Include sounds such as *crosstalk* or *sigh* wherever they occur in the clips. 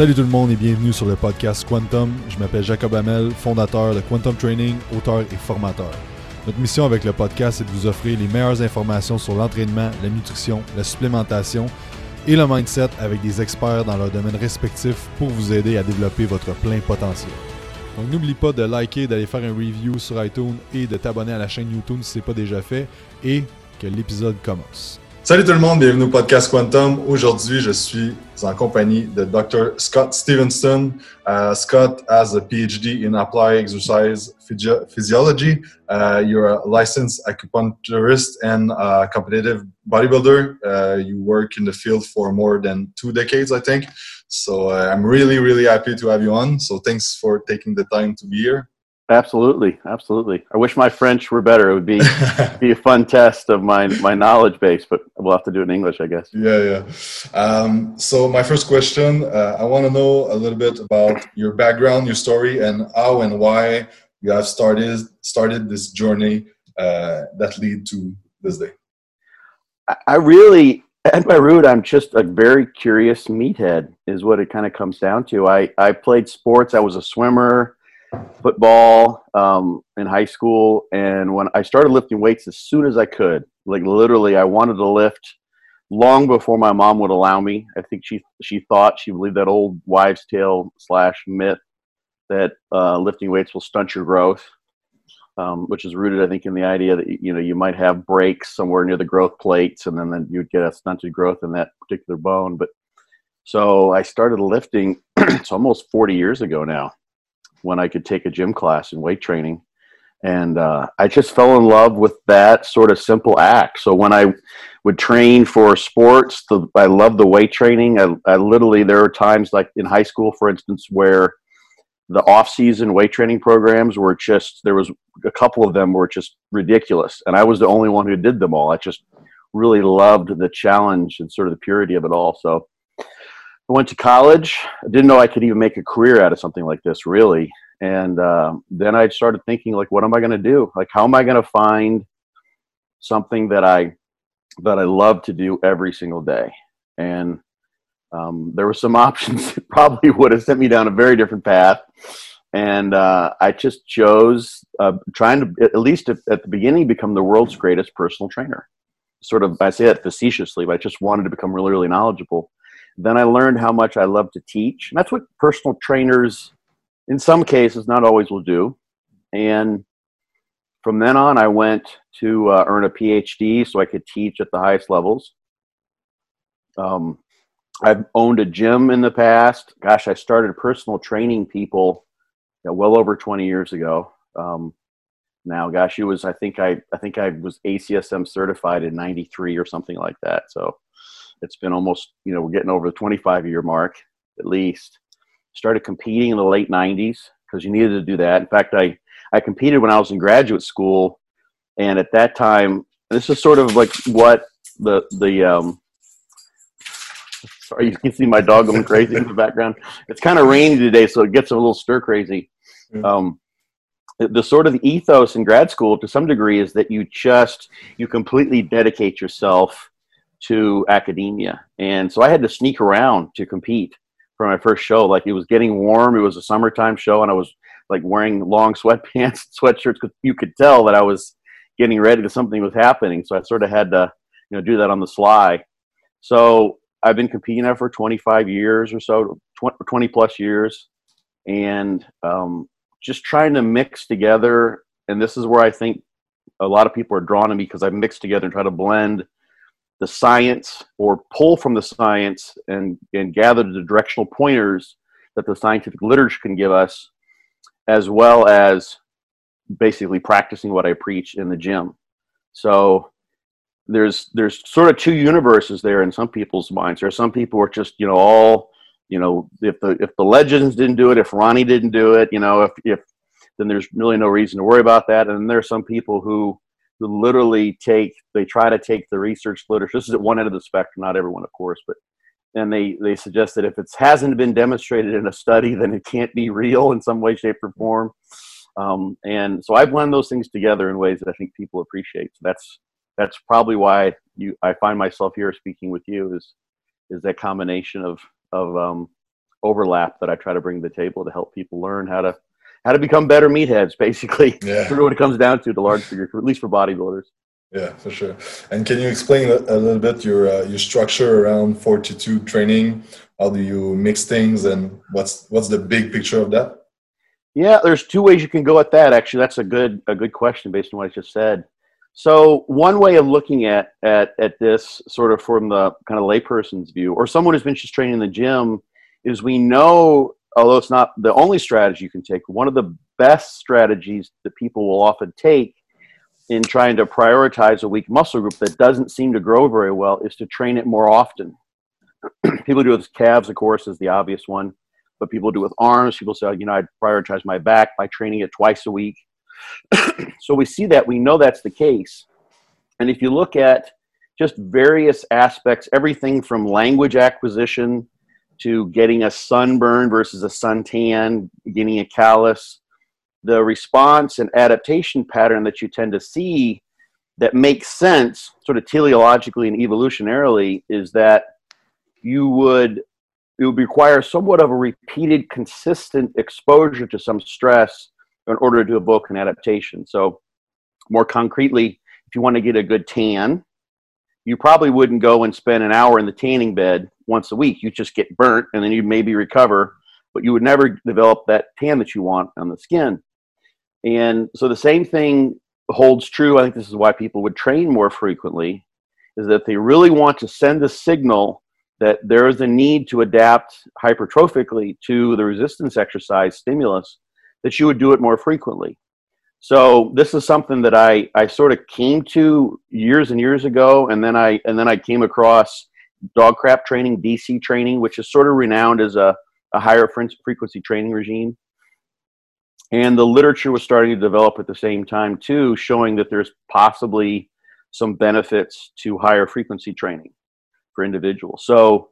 Salut tout le monde et bienvenue sur le podcast Quantum. Je m'appelle Jacob Hamel, fondateur de Quantum Training, auteur et formateur. Notre mission avec le podcast est de vous offrir les meilleures informations sur l'entraînement, la nutrition, la supplémentation et le mindset avec des experts dans leurs domaines respectifs pour vous aider à développer votre plein potentiel. Donc n'oublie pas de liker, d'aller faire un review sur iTunes et de t'abonner à la chaîne YouTube si ce n'est pas déjà fait et que l'épisode commence. Salut tout le monde, bienvenue au podcast Quantum. Aujourd'hui, je suis en compagnie de Dr. Scott Stevenson. Uh, Scott has a PhD in applied exercise physio physiology. Uh, you're a licensed acupuncturist and competitive bodybuilder. Uh, you work in the field for more than two decades, I think. So uh, I'm really, really happy to have you on. So thanks for taking the time to be here. Absolutely, absolutely. I wish my French were better. It would be *laughs* be a fun test of my my knowledge base, but we'll have to do it in English, I guess. Yeah, yeah. Um, so my first question, uh, I want to know a little bit about your background, your story, and how and why you have started started this journey uh, that lead to this day. I really, at my root, I'm just a very curious meathead. Is what it kind of comes down to. I I played sports. I was a swimmer football um, in high school, and when I started lifting weights as soon as I could, like literally, I wanted to lift long before my mom would allow me. I think she she thought she believed that old wives' tale slash myth that uh, lifting weights will stunt your growth, um, which is rooted, I think, in the idea that you know you might have breaks somewhere near the growth plates, and then, then you'd get a stunted growth in that particular bone. But so I started lifting. *clears throat* it's almost 40 years ago now when I could take a gym class and weight training. And uh, I just fell in love with that sort of simple act. So when I would train for sports, the, I love the weight training. I, I literally, there are times like in high school, for instance, where the off-season weight training programs were just there was a couple of them were just ridiculous and i was the only one who did them all i just really loved the challenge and sort of the purity of it all so I went to college. I didn't know I could even make a career out of something like this, really. And uh, then I started thinking, like, what am I going to do? Like, how am I going to find something that I that I love to do every single day? And um, there were some *laughs* options that probably would have sent me down a very different path. And uh, I just chose uh, trying to, at least at, at the beginning, become the world's greatest personal trainer. Sort of, I say that facetiously, but I just wanted to become really, really knowledgeable then I learned how much I love to teach. And that's what personal trainers, in some cases, not always will do. And from then on, I went to uh, earn a PhD so I could teach at the highest levels. Um, I've owned a gym in the past. Gosh, I started personal training people know, well over 20 years ago. Um, now, gosh, it was I think I I think I was ACSM certified in '93 or something like that. So it's been almost you know we're getting over the 25 year mark at least. Started competing in the late 90s because you needed to do that. In fact i i competed when i was in graduate school and at that time this is sort of like what the the um sorry you can see my dog going crazy in the background. It's kind of rainy today so it gets a little stir crazy. Um the sort of ethos in grad school to some degree is that you just you completely dedicate yourself to academia. And so I had to sneak around to compete for my first show. Like it was getting warm. It was a summertime show, and I was like wearing long *laughs* sweatpants, sweatshirts, because you could tell that I was getting ready to something was happening. So I sort of had to, you know, do that on the sly. So I've been competing now for 25 years or so, 20 plus years, and um, just trying to mix together. And this is where I think a lot of people are drawn to me because I mix together and try to blend the science or pull from the science and, and gather the directional pointers that the scientific literature can give us, as well as basically practicing what I preach in the gym. So there's there's sort of two universes there in some people's minds. There are some people who are just you know all you know if the if the legends didn't do it, if Ronnie didn't do it, you know if if then there's really no reason to worry about that. And there are some people who who literally take they try to take the research literature this is at one end of the spectrum not everyone of course but and they they suggest that if it hasn't been demonstrated in a study then it can't be real in some way shape or form. Um, and so i blend those things together in ways that i think people appreciate. So that's that's probably why you i find myself here speaking with you is is that combination of of um, overlap that I try to bring to the table to help people learn how to how to become better meatheads. Basically, *laughs* yeah. of what it comes down to, the large figure, at least for bodybuilders. Yeah, for sure. And can you explain a, a little bit your uh, your structure around fortitude training? How do you mix things, and what's what's the big picture of that? Yeah, there's two ways you can go at that. Actually, that's a good a good question based on what I just said. So one way of looking at at at this, sort of from the kind of layperson's view, or someone who's been just training in the gym, is we know, although it's not the only strategy you can take, one of the best strategies that people will often take in trying to prioritize a weak muscle group that doesn't seem to grow very well is to train it more often. *clears throat* people do it with calves, of course, is the obvious one, but people do it with arms. People say, you know, I prioritize my back by training it twice a week. *clears throat* so we see that, we know that's the case. And if you look at just various aspects, everything from language acquisition to getting a sunburn versus a suntan, getting a callus, the response and adaptation pattern that you tend to see that makes sense sort of teleologically and evolutionarily is that you would it would require somewhat of a repeated consistent exposure to some stress in order to evoke an adaptation. So more concretely if you want to get a good tan you probably wouldn't go and spend an hour in the tanning bed once a week you just get burnt and then you maybe recover but you would never develop that tan that you want on the skin and so the same thing holds true. I think this is why people would train more frequently, is that they really want to send a signal that there is a need to adapt hypertrophically to the resistance exercise stimulus, that you would do it more frequently. So this is something that I, I sort of came to years and years ago, and then I and then I came across dog crap training, DC training, which is sort of renowned as a, a higher frequency training regime. And the literature was starting to develop at the same time too showing that there's possibly some benefits to higher frequency training for individuals. So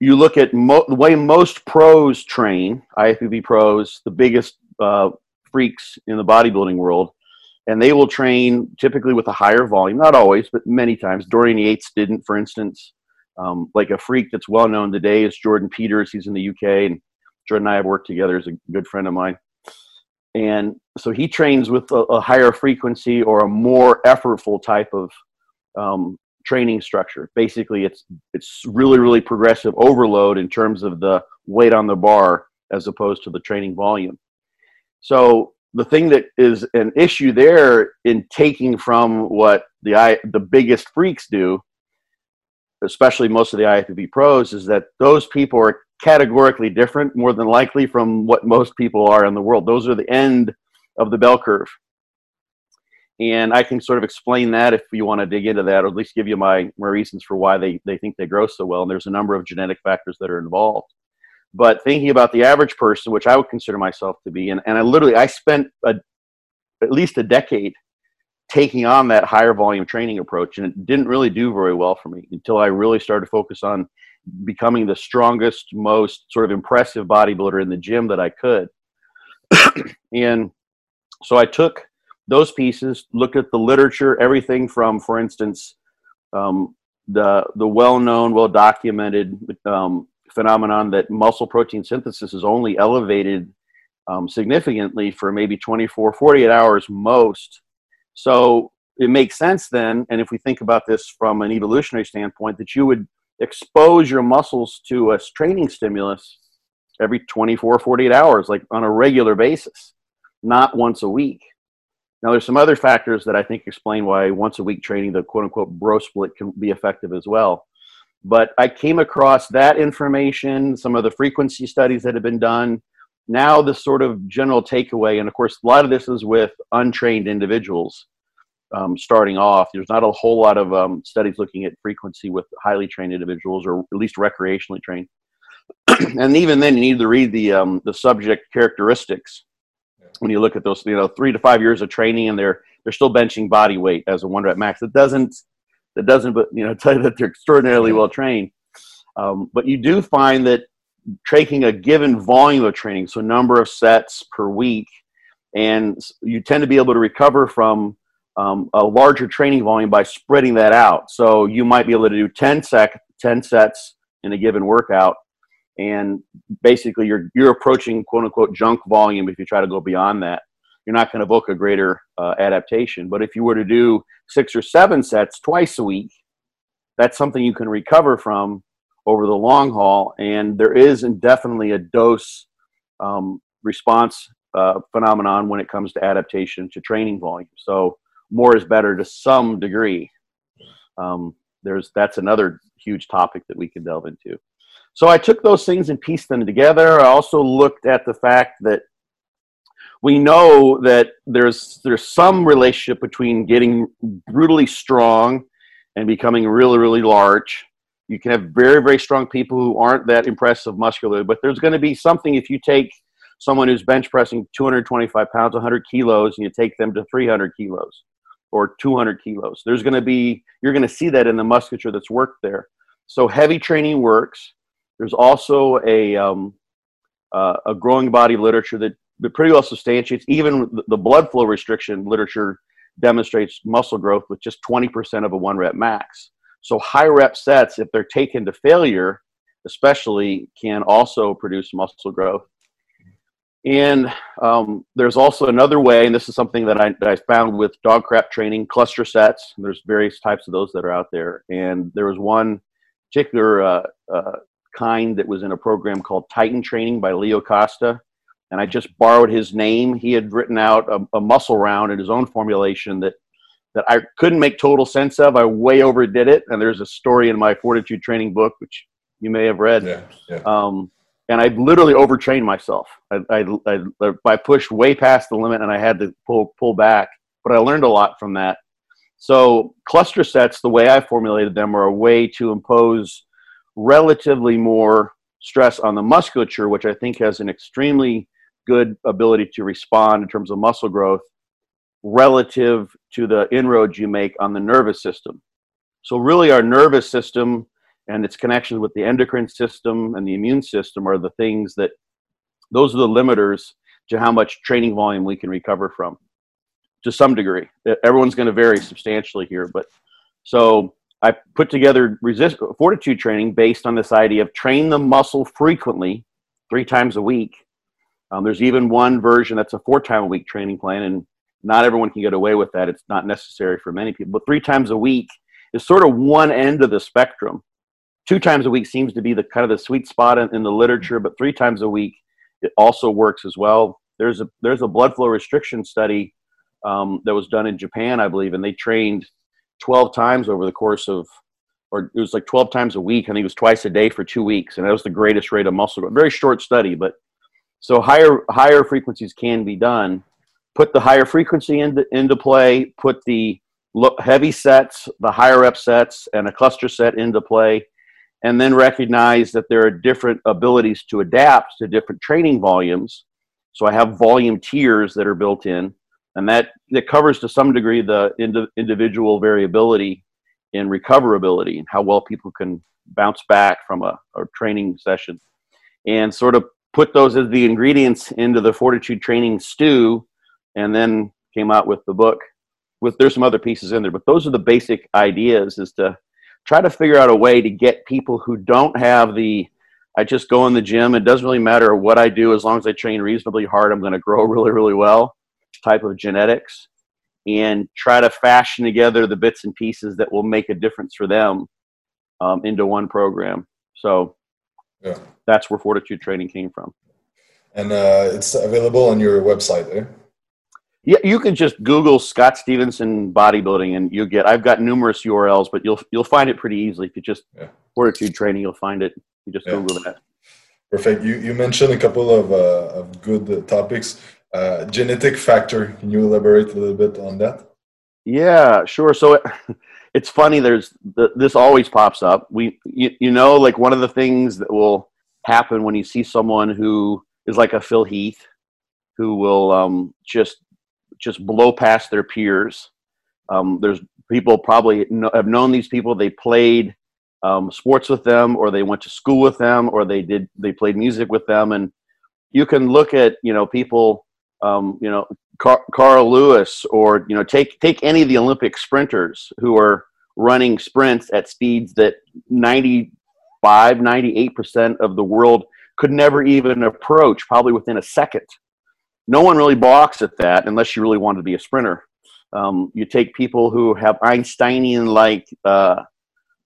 you look at mo- the way most pros train ifbb pros the biggest uh, freaks in the bodybuilding world and they will train typically with a higher volume not always but many times dorian yates didn't for instance um, like a freak that's well known today is jordan peters he's in the uk and jordan and i have worked together as a good friend of mine and so he trains with a, a higher frequency or a more effortful type of um, training structure. Basically, it's it's really really progressive overload in terms of the weight on the bar as opposed to the training volume. So the thing that is an issue there in taking from what the the biggest freaks do, especially most of the IFBB pros, is that those people are categorically different, more than likely, from what most people are in the world. Those are the end of the bell curve. And I can sort of explain that if you want to dig into that, or at least give you my, my reasons for why they, they think they grow so well. And there's a number of genetic factors that are involved. But thinking about the average person, which I would consider myself to be, and, and I literally, I spent a, at least a decade taking on that higher volume training approach, and it didn't really do very well for me until I really started to focus on becoming the strongest, most sort of impressive bodybuilder in the gym that I could. *coughs* and so I took those pieces, looked at the literature, everything from, for instance, um, the the well-known, well-documented um, phenomenon that muscle protein synthesis is only elevated um, significantly for maybe 24, 48 hours most. So it makes sense then, and if we think about this from an evolutionary standpoint, that you would expose your muscles to a training stimulus every 24 48 hours like on a regular basis not once a week now there's some other factors that i think explain why once a week training the quote unquote bro split can be effective as well but i came across that information some of the frequency studies that have been done now the sort of general takeaway and of course a lot of this is with untrained individuals um, starting off. There's not a whole lot of um, studies looking at frequency with highly trained individuals, or at least recreationally trained. *clears throat* and even then, you need to read the um, the subject characteristics when you look at those. You know, three to five years of training, and they're they're still benching body weight as a one rep max. It doesn't that doesn't, but you know, tell you that they're extraordinarily well trained. Um, but you do find that taking a given volume of training, so number of sets per week, and you tend to be able to recover from um, a larger training volume by spreading that out. So you might be able to do 10 sec, 10 sets in a given workout and basically you're you're approaching quote unquote junk volume if you try to go beyond that you're not going to evoke a greater uh, adaptation but if you were to do six or seven sets twice a week that's something you can recover from over the long haul. And there is definitely a dose um, response uh, phenomenon when it comes to adaptation to training volume. So more is better to some degree. Um, there's that's another huge topic that we can delve into. So I took those things and pieced them together. I also looked at the fact that we know that there's there's some relationship between getting brutally strong and becoming really really large. You can have very very strong people who aren't that impressive muscularly, but there's going to be something if you take someone who's bench pressing 225 pounds, 100 kilos, and you take them to 300 kilos or 200 kilos. There's going to be you're going to see that in the musculature that's worked there. So heavy training works there's also a, um, uh, a growing body literature that pretty well substantiates, even the blood flow restriction literature demonstrates muscle growth with just 20% of a one rep max. So high rep sets, if they're taken to failure, especially, can also produce muscle growth. And um, there's also another way, and this is something that I, that I found with dog crap training, cluster sets. There's various types of those that are out there. And there was one particular uh, uh, kind that was in a program called Titan Training by Leo Costa. And I just borrowed his name. He had written out a, a muscle round in his own formulation that that I couldn't make total sense of. I way overdid it. And there's a story in my fortitude training book, which you may have read. Yeah, yeah. Um, and I literally overtrained myself. I, I, I, I, pushed way past the limit and I had to pull, pull back. But I learned a lot from that. So cluster sets, the way I formulated them, are a way to impose relatively more stress on the musculature, which I think has an extremely good ability to respond in terms of muscle growth relative to the inroads you make on the nervous system. So, really, our nervous system and its connections with the endocrine system and the immune system are the things that those are the limiters to how much training volume we can recover from to some degree. Everyone's going to vary substantially here, but so I put together resist fortitude training based on this idea of train the muscle frequently, three times a week. Um, there's even one version that's a four time a week training plan, and not everyone can get away with that. It's not necessary for many people, but three times a week is sort of one end of the spectrum. Two times a week seems to be the kind of the sweet spot in, in the literature, but three times a week it also works as well. There's a there's a blood flow restriction study um, that was done in Japan, I believe, and they trained 12 times over the course of, or it was like 12 times a week. I think it was twice a day for two weeks. And that was the greatest rate of muscle growth. Very short study, but so higher, higher frequencies can be done. Put the higher frequency into, into play, put the heavy sets, the higher rep sets, and a cluster set into play, and then recognize that there are different abilities to adapt to different training volumes. So I have volume tiers that are built in and that that covers to some degree the ind- individual variability in recoverability and how well people can bounce back from a, a training session and sort of put those as the ingredients into the fortitude training stew and then came out with the book with there's some other pieces in there but those are the basic ideas is to try to figure out a way to get people who don't have the i just go in the gym it doesn't really matter what i do as long as i train reasonably hard i'm going to grow *laughs* really really well type of genetics and try to fashion together the bits and pieces that will make a difference for them um, into one program. So yeah. that's where Fortitude Training came from. And uh, it's available on your website, eh? Yeah, you can just Google Scott Stevenson bodybuilding, and you get. I've got numerous URLs, but you'll you'll find it pretty easily if you just yeah. Fortitude Training. You'll find it. You just yeah. Google that. Perfect. You you mentioned a couple of uh, of good topics. Uh, genetic factor. Can you elaborate a little bit on that? Yeah, sure. So it's funny. There's this always pops up. We, you, you know, like one of the things that will happen when you see someone who is like a Phil Heath, who will um, just just blow past their peers. Um, there's people probably know, have known these people. They played um, sports with them, or they went to school with them, or they did they played music with them, and you can look at you know people um, you know, Car- Carl Lewis, or you know, take take any of the Olympic sprinters who are running sprints at speeds that 95% 95, 98% of the world could never even approach, probably within a second. No one really balks at that unless you really want to be a sprinter. Um, you take people who have Einsteinian like uh,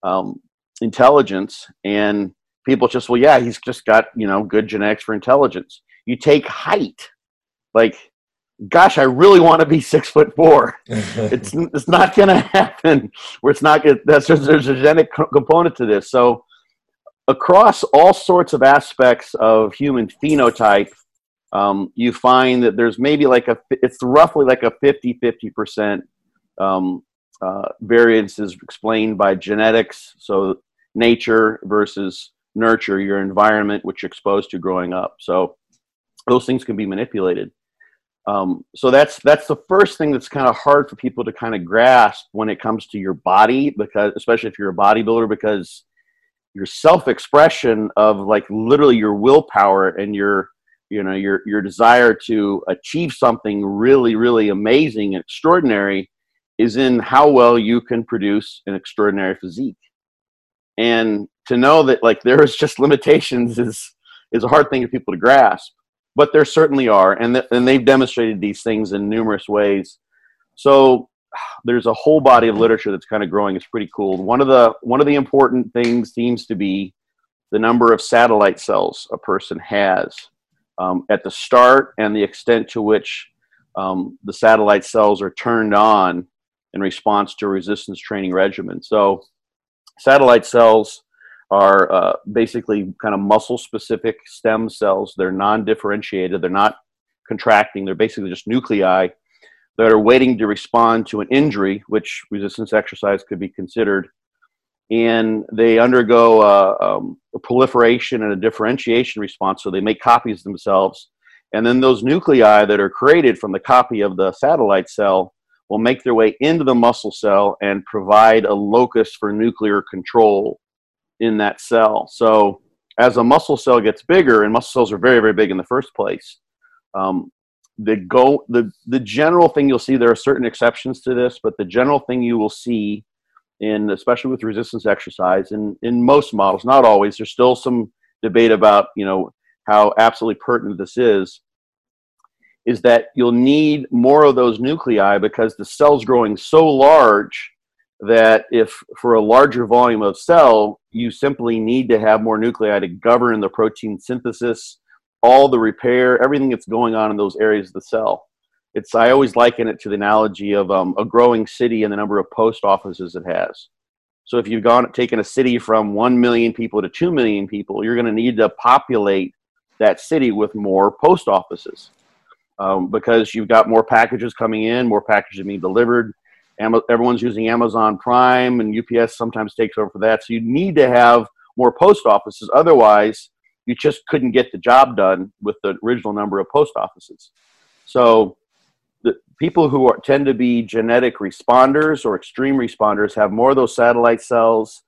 um, intelligence, and people just, well, yeah, he's just got you know good genetics for intelligence. You take height, like, gosh, I really want to be six foot four. *laughs* it's it's not going to happen. Where it's not gonna, That's there's, there's a genetic component to this. So across all sorts of aspects of human phenotype, um, you find that there's maybe like a, it's roughly like a 50 50% um, uh, variance is explained by genetics. So nature versus nurture, your environment, which you're exposed to growing up. So those things can be manipulated. Um, so that's that's the first thing that's kind of hard for people to kind of grasp when it comes to your body, because especially if you're a bodybuilder, because your self-expression of like literally your willpower and your you know your your desire to achieve something really really amazing and extraordinary is in how well you can produce an extraordinary physique. And to know that like there's just *laughs* limitations is is a hard thing for people to grasp but there certainly are and, th- and they've demonstrated these things in numerous ways. So there's a whole body of literature that's kind of growing. It's pretty cool. One of the one of the important things seems to be the number of satellite cells a person has um, at the start and the extent to which um, the satellite cells are turned on in response to resistance training regimen. So, satellite cells are uh, basically kind of muscle specific stem cells. They're non differentiated, they're not contracting, they're basically just nuclei that are waiting to respond to an injury, which resistance exercise could be considered and they undergo uh, um, a proliferation and a differentiation response. So they make copies themselves, and then those nuclei that are created from the copy of the satellite cell will make their way into the muscle cell and provide a locus for nuclear control in that cell. So as a muscle cell gets bigger, and muscle cells are very, very big in the first place, um, the go the the general thing you'll see there are certain exceptions to this, but the general thing you will see in especially with resistance exercise and in most models not always there's still some debate about you know how absolutely pertinent this is is that you'll need more of those nuclei because the cell's growing so large that if for a larger volume of cell you simply need to have more nuclei to govern the protein synthesis all the repair everything that's going on in those areas of the cell it's I always liken it to the analogy of um, a growing city and the number of post offices it has. So if you've gone taken a city from one million people to two million people, you're going to need to populate that city with more post offices um, because you've got more packages coming in, more packages being delivered. Everyone's using Amazon Prime, and UPS sometimes takes over for that. So you need to have more post offices. Otherwise, you just couldn't get the job done with the original number of post offices. So the people who are, tend to be genetic responders or extreme responders have more of those satellite cells.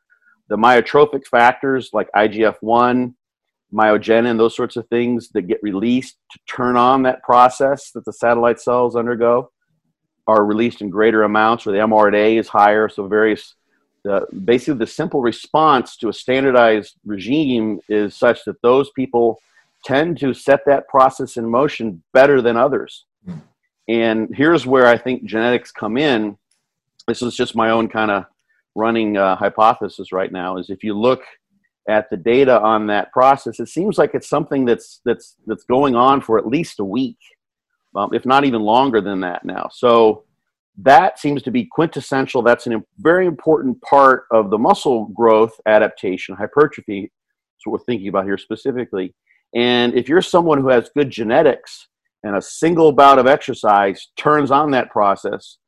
The myotrophic factors like IGF 1, myogenin, those sorts of things that get released to turn on that process that the satellite cells undergo are released in greater amounts, or the mRNA is higher. So, various the, basically, the simple response to a standardized regime is such that those people tend to set that process in motion better than others. And here's where I think genetics come in. This is just my own kind of running uh, hypothesis right now. Is if you look at the data on that process, it seems like it's something that's that's that's going on for at least a week, um, if not even longer than that now. So that seems to be quintessential. That's a very important part of the muscle growth adaptation, hypertrophy. That's what we're thinking about here specifically. And if you're someone who has good genetics, and a single bout of exercise turns on that process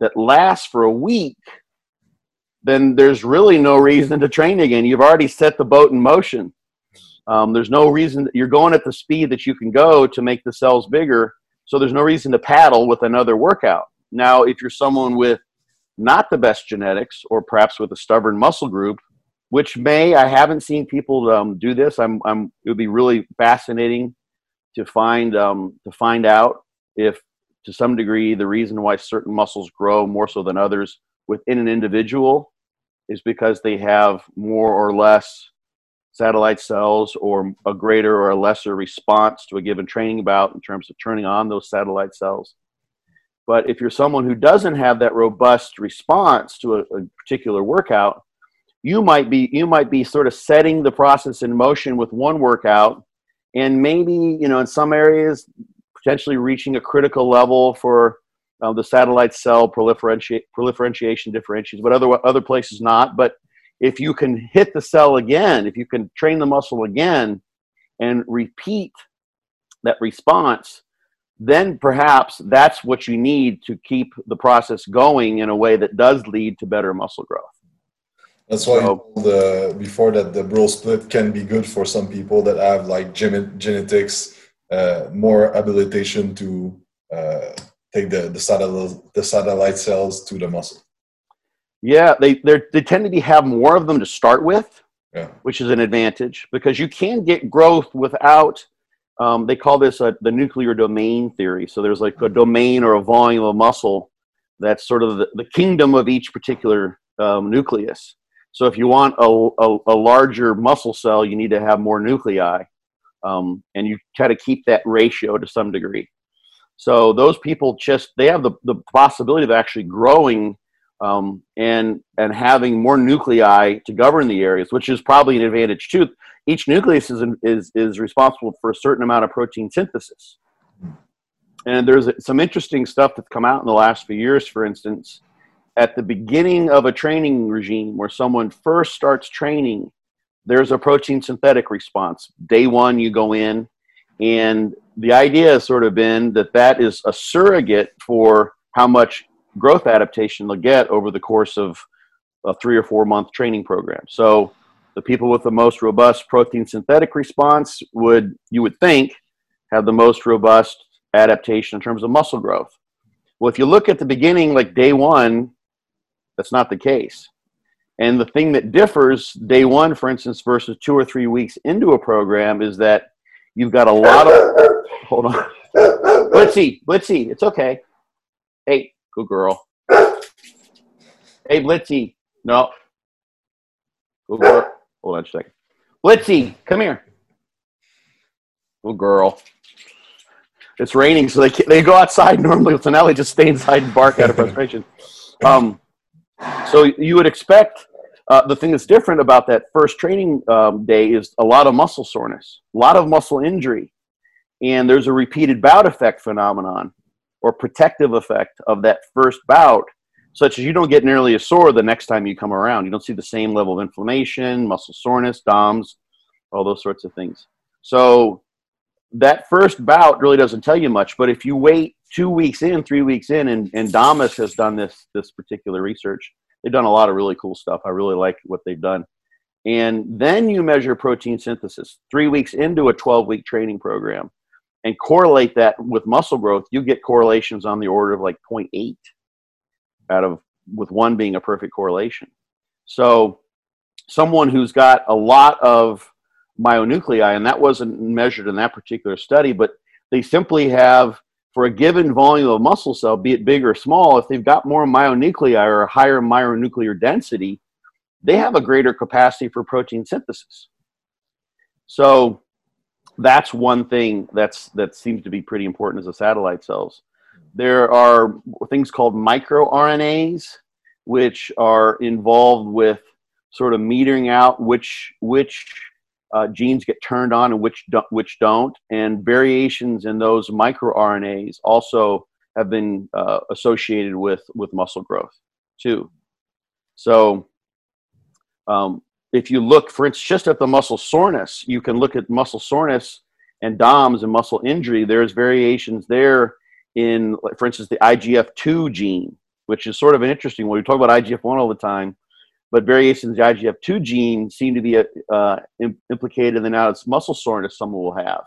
that lasts for a week, then there's really no reason to train again. You've already set the boat in motion. Um, there's no reason you're going at the speed that you can go to make the cells bigger. So there's no reason to paddle with another workout. Now, if you're someone with not the best genetics, or perhaps with a stubborn muscle group, which may I haven't seen people um, do this. I'm, I'm. It would be really fascinating to find um, to find out if to some degree the reason why certain muscles grow more so than others within an individual is because they have more or less satellite cells or a greater or a lesser response to a given training bout in terms of turning on those satellite cells. But if you're someone who doesn't have that robust response to a, a particular workout, you might be you might be sort of setting the process in motion with one workout and maybe you know in some areas potentially reaching a critical level for uh, the satellite cell proliferation proliferation differentiation but other other places not but if you can hit the cell again if you can train the muscle again and repeat that response then perhaps that's what you need to keep the process going in a way that does lead to better muscle growth that's why so, the before that the bro split can be good for some people that have like genetics, uh, more habilitation to uh, take the the satellite the satellite cells to the muscle. Yeah, they they tend to be have more of them to start with, yeah. which is an advantage because you can get growth without. Um, they call this a, the nuclear domain theory. So there's like a domain or a volume of muscle that's sort of the, the kingdom of each particular um, nucleus. So if you want a, a, a larger muscle cell, you need to have more nuclei, um, and you try to keep that ratio to some degree. So those people just they have the, the possibility of actually growing um, and and having more nuclei to govern the areas, which is probably an advantage too. Each nucleus is is is responsible for a certain amount of protein synthesis. And there's some interesting stuff that's come out in the last few years. For instance, at the beginning of a training regime where someone first starts training, there's a protein synthetic response. Day one, you go in, and the idea has sort of been that that is a surrogate for how much growth adaptation they'll get over the course of a three or four month training program. So the people with the most robust protein synthetic response would, you would think, have the most robust adaptation in terms of muscle growth. Well, if you look at the beginning, like day one, that's not the case. And the thing that differs day one, for instance, versus two or three weeks into a program is that you've got a lot of. Hold on. Blitzy, Blitzy, it's okay. Hey, good girl. Hey, Blitzy. No. Good girl. Hold on a second. Blitzy, come here. Good girl. It's raining, so they they go outside normally, so now they just stay inside and bark out of frustration. *laughs* Um, so you would expect uh, the thing that's different about that first training um, day is a lot of muscle soreness, a lot of muscle injury, and there's a repeated bout effect phenomenon or protective effect of that first bout, such as you don't get nearly as sore the next time you come around. You don't see the same level of inflammation, muscle soreness, DOMS, all those sorts of things. So that first bout really doesn't tell you much, but if you wait two weeks in, three weeks in, and, and Damas has done this this particular research. They've done a lot of really cool stuff. I really like what they've done. And then you measure protein synthesis three weeks into a 12 week training program and correlate that with muscle growth. You get correlations on the order of like 0.8 out of with one being a perfect correlation. So, someone who's got a lot of myonuclei, and that wasn't measured in that particular study, but they simply have for a given volume of muscle cell, be it big or small, if they've got more myonuclei or a higher myonuclear density, they have a greater capacity for protein synthesis. So that's one thing that's that seems to be pretty important as a satellite cells. There are things called microRNAs, which are involved with sort of metering out which which uh, genes get turned on and which do, which don't, and variations in those microRNAs also have been uh, associated with with muscle growth too. So, um, if you look, for instance, just at the muscle soreness, you can look at muscle soreness and DOMS and muscle injury. There's variations there in, for instance, the IGF-2 gene, which is sort of an interesting one. We talk about IGF-1 all the time but variations in the IGF2 gene seem to be uh, implicated in the now it's muscle soreness someone will have.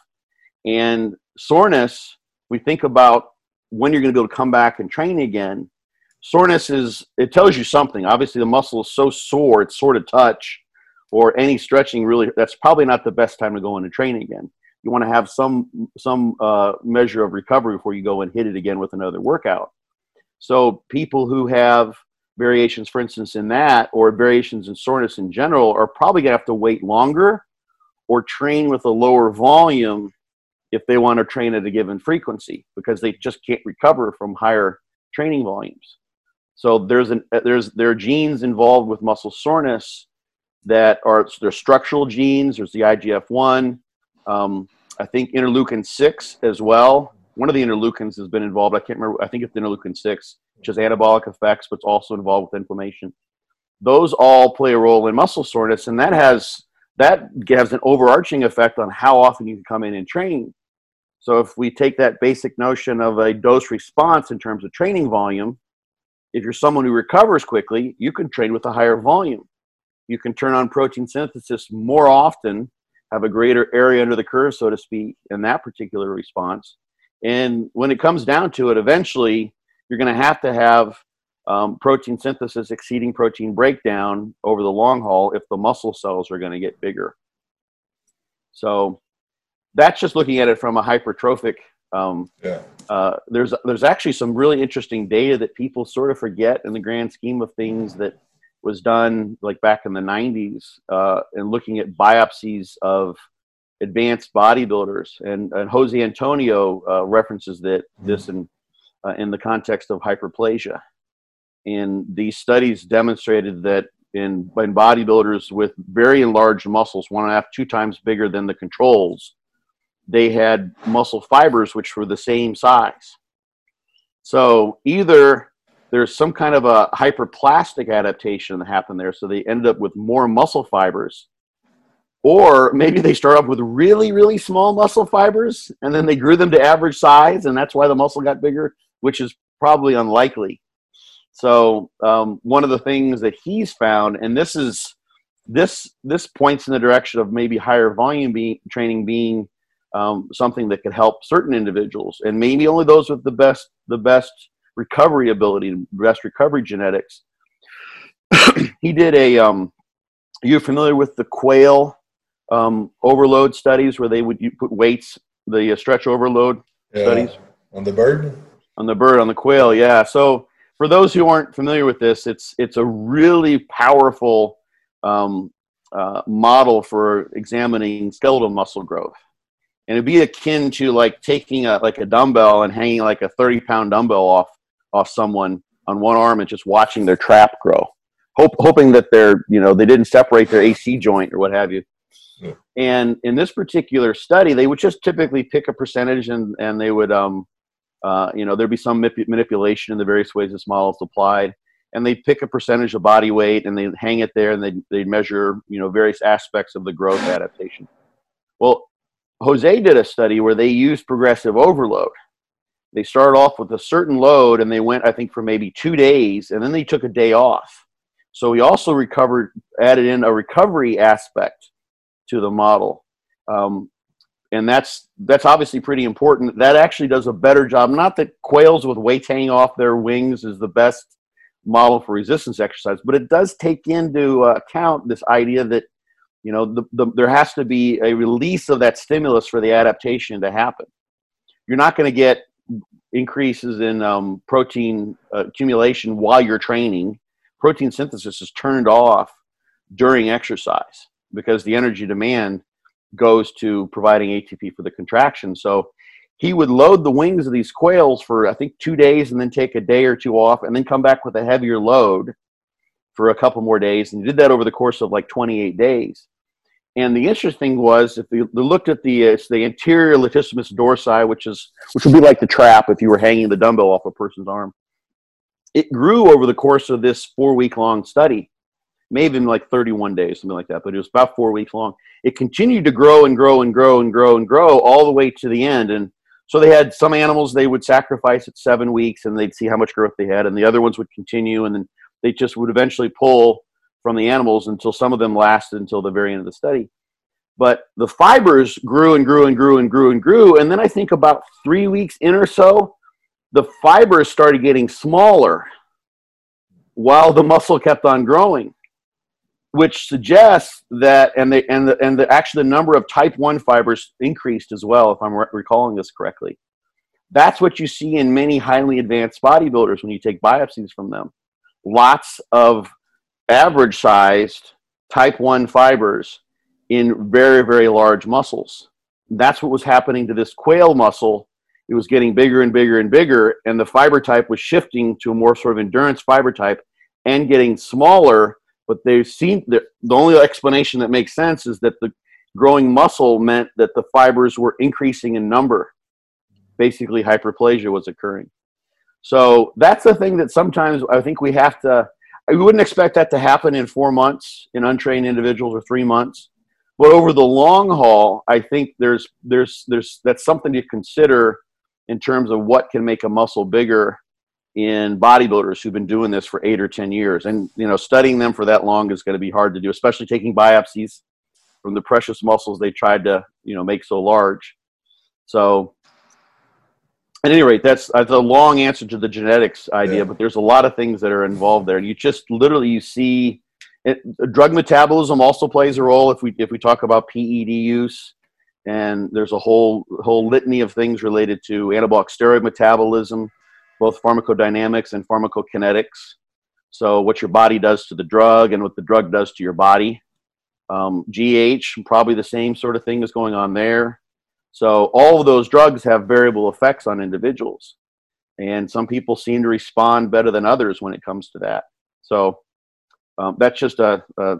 And soreness, we think about when you're going to be able to come back and train again. Soreness is, it tells you something. Obviously, the muscle is so sore, it's sore to touch, or any stretching really, that's probably not the best time to go into training again. You want to have some, some uh, measure of recovery before you go and hit it again with another workout. So, people who have variations, for instance, in that, or variations in soreness in general, are probably going to have to wait longer or train with a lower volume if they want to train at a given frequency because they just can't recover from higher training volumes. So there's an there's there are genes involved with muscle soreness that are there's structural genes. There's the IGF one, um, I think interleukin six as well. One of the interleukins has been involved. I can't remember. I think it's interleukin six, which has anabolic effects, but it's also involved with inflammation. Those all play a role in muscle soreness, and that has that has an overarching effect on how often you can come in and train. So if we take that basic notion of a dose response in terms of training volume, if you're someone who recovers quickly, you can train with a higher volume. You can turn on protein synthesis more often, have a greater area under the curve, so to speak, in that particular response. And when it comes down to it, eventually you're going to have to have um, protein synthesis exceeding protein breakdown over the long haul if the muscle cells are going to get bigger. So that's just looking at it from a hypertrophic. Um, yeah. Uh, there's there's actually some really interesting data that people sort of forget in the grand scheme of things that was done like back in the 90s uh, and looking at biopsies of advanced bodybuilders and, and Jose Antonio uh, references that mm-hmm. this in uh, in the context of hyperplasia and these studies demonstrated that in, in bodybuilders with very large muscles, one and a half, two times bigger than the controls, they had muscle fibers which were the same size. So either there's some kind of a hyperplastic adaptation that happened there, so they ended up with more muscle fibers, or maybe they start off with really, really small muscle fibers and then they grew them to average size, and that's why the muscle got bigger, which is probably unlikely. So um, one of the things that he's found, and this is this this points in the direction of maybe higher volume training being um, something that could help certain individuals, and maybe only those with the best the best recovery ability, and best recovery genetics. *clears throat* he did a. Um, are you familiar with the quail um, overload studies where they would put weights, the uh, stretch overload yeah. studies on the bird? On the bird, on the quail, yeah. So for those who aren't familiar with this, it's it's a really powerful um, uh, model for examining skeletal muscle growth, and it'd be akin to like taking a like a dumbbell and hanging like a thirty pound dumbbell off off someone on one arm and just watching their trap grow, Hope, hoping that they're you know they didn't separate their AC joint or what have you. Yeah. And in this particular study, they would just typically pick a percentage and and they would um, uh, you know, there'd be some manipulation in the various ways this model is applied. And they pick a percentage of body weight and they hang it there and they they measure, you know, various aspects of the growth adaptation. Well, Jose did a study where they used progressive overload. They started off with a certain load and they went, I think, for maybe two days and then they took a day off. So we also recovered, added in a recovery aspect to the model. Um, and that's that's obviously pretty important. That actually does a better job. Not that quails with weight hanging off their wings is the best model for resistance exercise, but it does take into account this idea that you know the, the, there has to be a release of that stimulus for the adaptation to happen. You're not going to get increases in um, protein uh, accumulation while you're training. Protein synthesis is turned off during exercise because the energy demand goes to providing ATP for the contraction. So he would load the wings of these quails for I think two days and then take a day or two off and then come back with a heavier load for a couple more days. And he did that over the course of like 28 days. And the interesting was if you looked at the it's the anterior latissimus dorsi, which is which would be like the trap if you were hanging the dumbbell off a person's arm. It grew over the course of this four week long study maybe been like 31 days, something like that, but it was about four weeks long. It continued to grow and grow and grow and grow and grow all the way to the end. And so they had some animals they would sacrifice at seven weeks and they'd see how much growth they had, and the other ones would continue, and then they just would eventually pull from the animals until some of them lasted until the very end of the study. But the fibers grew and grew and grew and grew and grew. And then I think about three weeks in or so, the fibers started getting smaller while the muscle kept on growing which suggests that and the and the and the actually the number of type 1 fibers increased as well if i'm re- recalling this correctly that's what you see in many highly advanced bodybuilders when you take biopsies from them lots of average sized type 1 fibers in very, very large muscles. That's what was happening to this quail muscle. It was getting bigger and bigger and bigger, and the fiber type was shifting to a more sort of endurance fiber type and getting smaller. But they've seen the, the only explanation that makes sense is that the growing muscle meant that the fibers were increasing in number. Basically, hyperplasia was occurring. So that's the thing that sometimes I think we have to. We wouldn't expect that to happen in four months in untrained individuals or three months, but over the long haul, I think there's there's there's that's something to consider in terms of what can make a muscle bigger in bodybuilders who've been doing this for eight or ten years. And you know, studying them for that long is going to be hard to do, especially taking biopsies from the precious muscles they tried to you know make so large. So at any rate, that's, that's a long answer to the genetics idea, yeah. but there's a lot of things that are involved there. And you just literally you see it, drug metabolism also plays a role if we if we talk about PED use, and there's a whole whole litany of things related to anabolic steroid metabolism, both pharmacodynamics and pharmacokinetics. So what your body does to the drug and what the drug does to your body. Um, GH, probably the same sort of thing is going on there. So all of those drugs have variable effects on individuals. And some people seem to respond better than others when it comes to that. So um, that's just a, a,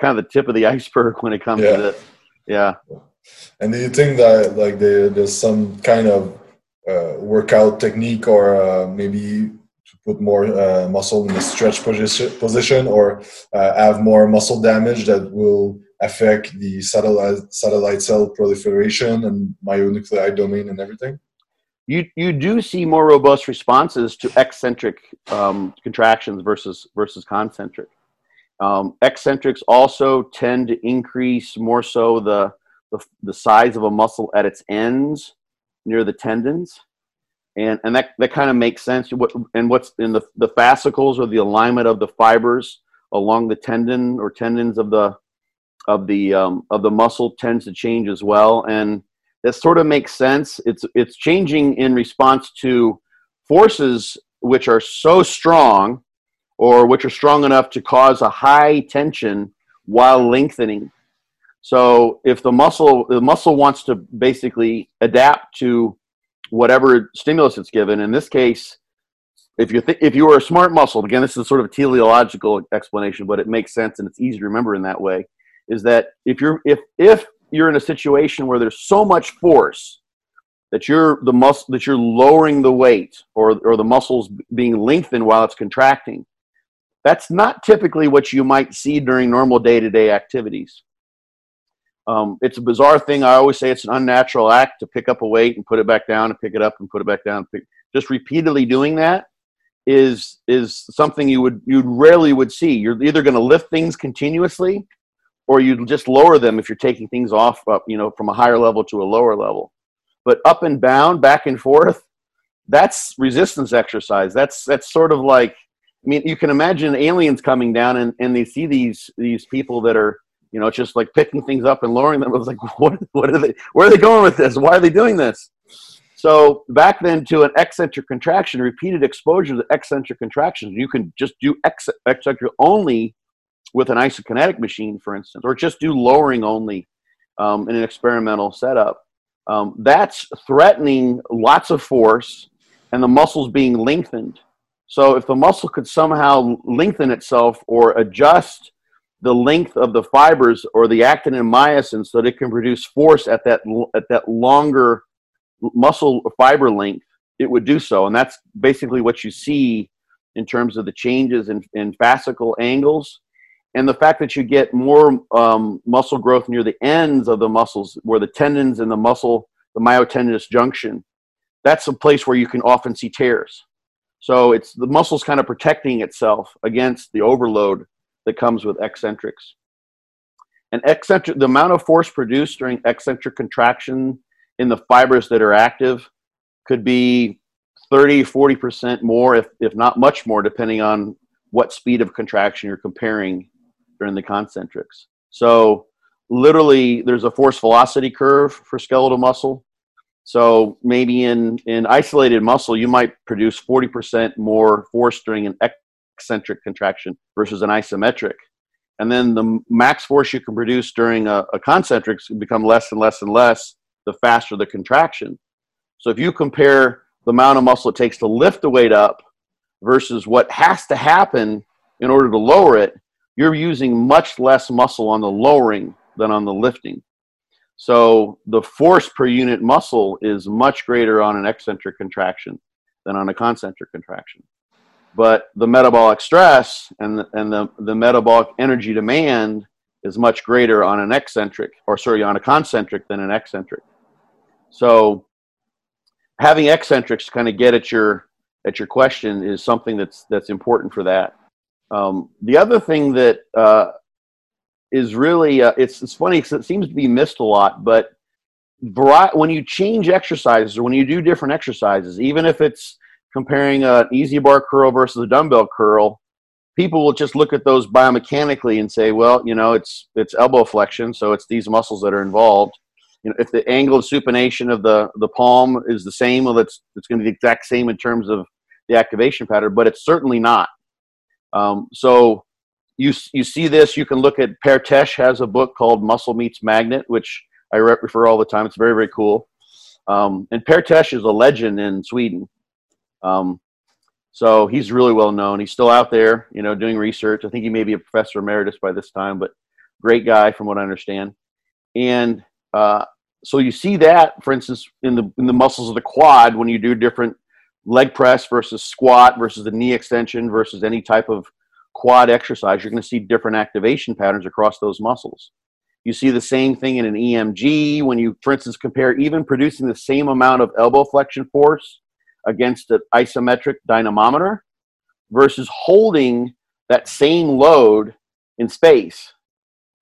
kind of the tip of the *laughs* iceberg when it comes yeah. to this. Yeah. And do you think that like there's some kind of uh, workout technique or uh, maybe to put more uh, muscle in the stretch position, position or uh, have more muscle damage that will affect the satellite satellite cell proliferation and myonuclei domain and everything? You you do see more robust responses to eccentric um, contractions versus versus concentric. Um, eccentrics also tend to increase more so the, the the size of a muscle at its ends near the tendons and and that, that kind of makes sense what and what's in the the fascicles or the alignment of the fibers along the tendon or tendons of the of the um, of the muscle tends to change as well, and that sort of makes sense. It's it's changing in response to forces which are so strong, or which are strong enough to cause a high tension while lengthening. So if the muscle the muscle wants to basically adapt to whatever stimulus it's given, in this case, if you th- if you were a smart muscle, again, this is sort of a teleological explanation, but it makes sense and it's easy to remember in that way is that if you're if if you're in a situation where there's so much force that you're the muscle that you're lowering the weight or or the muscles being lengthened while it's contracting that's not typically what you might see during normal day-to-day activities. Um, it's a bizarre thing. I always say it's an unnatural act to pick up a weight and put it back down and pick it up and put it back down. Just repeatedly doing that is is something you would you rarely would see. You're either going to lift things continuously or you just lower them if you're taking things off up, you know, from a higher level to a lower level. But up and down, back and forth, that's resistance exercise. That's that's sort of like I mean, you can imagine aliens coming down and, and they see these these people that are, you know, just like picking things up and lowering them. It was like, *laughs* what what are they where are they going with this? Why are they doing this? So back then to an eccentric contraction, repeated exposure to eccentric contractions, you can just do eccentric only with an isokinetic machine, for instance, or just do lowering only um, in an experimental setup. Um, that's threatening lots of force and the muscles being lengthened. So if the muscle could somehow lengthen itself or adjust the length of the fibers or the actin and myosin so that it can produce force at that at that longer muscle fiber length, it would do so. And that's basically what you see in terms of the changes in, in fascicle angles and the fact that you get more um, muscle growth near the ends of the muscles where the tendons and the muscle the myotendinous junction that's a place where you can often see tears. So it's the muscles kind of protecting itself against the overload that comes with eccentrics. And eccentric the amount of force produced during eccentric contraction in the fibers that are active could be 30 40% more if, if not much more depending on what speed of contraction you're comparing during the concentrics. So literally there's a force velocity curve for skeletal muscle. So maybe in, in isolated muscle, you might produce 40% more force during an eccentric contraction versus an isometric. and then the max force you can produce during a, a concentric become less and less and less the faster the contraction. So if you compare the amount of muscle it takes to lift the weight up versus what has to happen in order to lower it, you're using much less muscle on the lowering than on the lifting. So the force per unit muscle is much greater on an eccentric contraction than on a concentric contraction. But the metabolic stress and the, and the, the metabolic energy demand is much greater on an eccentric, or sorry, on a concentric than an eccentric. So having eccentrics kind of get at your at your question is something that's that's important for that. Um, the other thing that uh, is really uh, it's it's funny because it seems to be missed a lot, but when you change exercises or when you do different exercises, even if it's comparing an EZ bar curl versus a dumbbell curl, people will just look at those biomechanically and say, well, you know, it's it's elbow flexion, so it's these muscles that are involved. You know, if the angle of supination of the the palm is the same, well, it's it's going to be the exact same in terms of the activation pattern, but it's certainly not. Um, so you you see this. You can look at Per Tesch has a book called Muscle Meets Magnet, which I refer all the time. It's very very cool. Um, and Per Tesch is a legend in Sweden. Um, so he's really well known. He's still out there, you know, doing research. I think he may be a professor emeritus by this time, but great guy from what I understand. And uh, so you see that, for instance, in the in the muscles of the quad when you do different leg press versus squat versus the knee extension versus any type of quad exercise, you're going to see different activation patterns across those muscles. You see the same thing in an EMG when you, for instance, compare even producing the same amount of elbow flexion force against an isometric dynamometer versus holding that same load in space.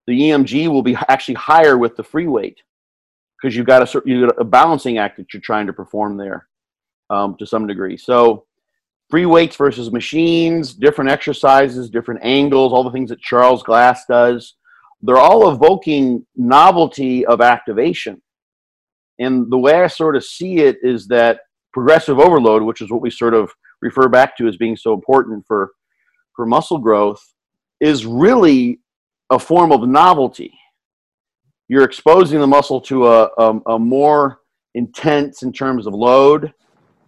The EMG will be actually higher with the free weight because you've got a, you've got a balancing act that you're trying to perform there um, to some degree. So free weights versus machines, different exercises, different angles, all the things that Charles Glass does, they're all evoking novelty of activation. And the way I sort of see it is that progressive overload, which is what we sort of refer back to as being so important for, for muscle growth, is really a form of novelty. You're exposing the muscle to a, a, a more intense in terms of load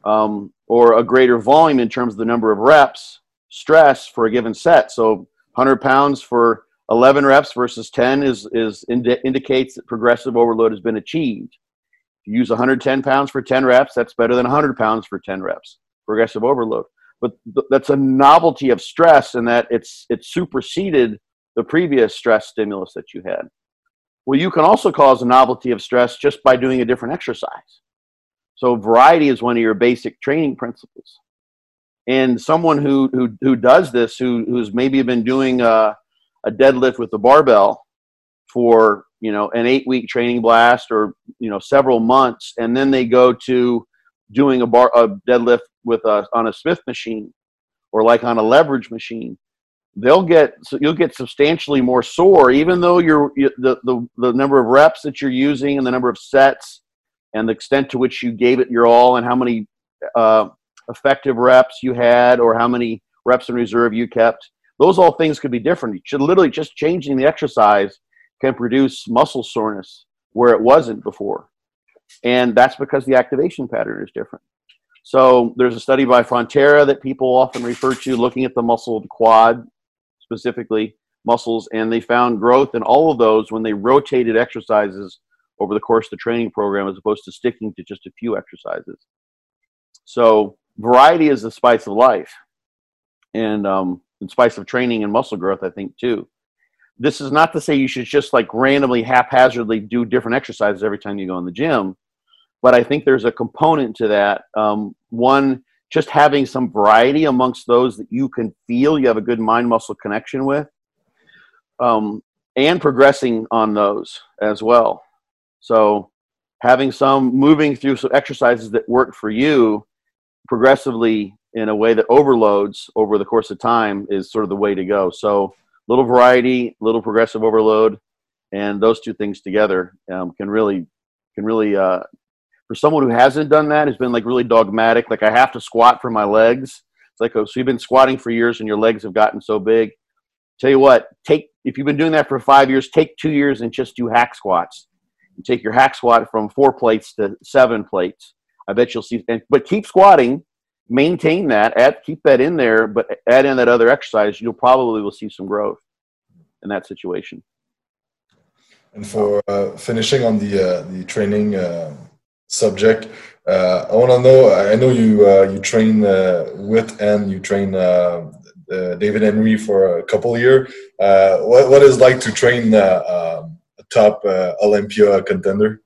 um, or a greater volume in terms of the number of reps stress for a given set. So 100 pounds for 11 reps versus 10 is, is indi- indicates that progressive overload has been achieved If you use 110 pounds for 10 reps, that's better than 100 pounds for 10 reps. Progressive overload. But th- that's a novelty of stress in that it's it superseded the previous stress stimulus that you had. Well, you can also cause a novelty of stress just by doing a different exercise. So variety is one of your basic training principles. And someone who who, who does this, who who's maybe been doing a, a deadlift with a barbell for you know an eight week training blast or you know several months and then they go to doing a bar a deadlift with a on a smith machine or like on a leverage machine they'll get so you'll get substantially more sore even though you're you, the, the the number of reps that you're using and the number of sets and the extent to which you gave it your all and how many uh, effective reps you had or how many reps in reserve you kept those all things could be different you should literally just changing the exercise can produce muscle soreness where it wasn't before. And that's because the activation pattern is different. So there's a study by Frontera that people often refer to looking at the muscle quad, specifically muscles, and they found growth in all of those when they rotated exercises over the course of the training program as opposed to sticking to just a few exercises. So variety is the spice of life and um, spice of training and muscle growth, I think, too. This is not to say you should just like randomly haphazardly do different exercises every time you go in the gym but i think there's a component to that. Um, one just having some variety amongst those that you can feel you have a good mind muscle connection with um, and progressing on those as well so having some moving through some exercises that work for you progressively in a way that overloads over the course of time is sort of the way to go so little variety, little progressive overload, and those two things together um, can really can really uh, for someone who hasn't done that has been like really dogmatic. Like I have to squat for my legs. It's like oh, so you've been squatting for years and your legs have gotten so big. Tell you what, take if you've been doing that for five years, take two years and just do hack squats. Take your hack squat from four plates to seven plates. I bet you'll see. But keep squatting, maintain that, add, keep that in there, but add in that other exercise. You'll probably will see some growth in that situation. And for uh, finishing on the uh, the training uh, subject, uh, I want to know. I know you uh, you train uh, with and you train David Henry for a couple year. what what is like to train um, top Olympia contender?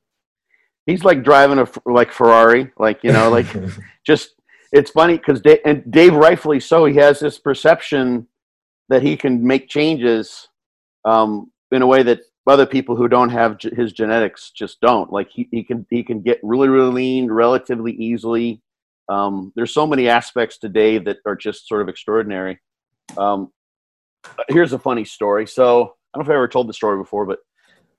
He's like driving a like Ferrari, like you know, like *laughs* just. It's funny because Dave, and Dave, rightfully so, he has this perception that he can make changes um, in a way that other people who don't have his genetics just don't. Like he, he can he can get really really lean relatively easily. Um, there's so many aspects today that are just sort of extraordinary. Um, here's a funny story. So I don't know if I ever told the story before, but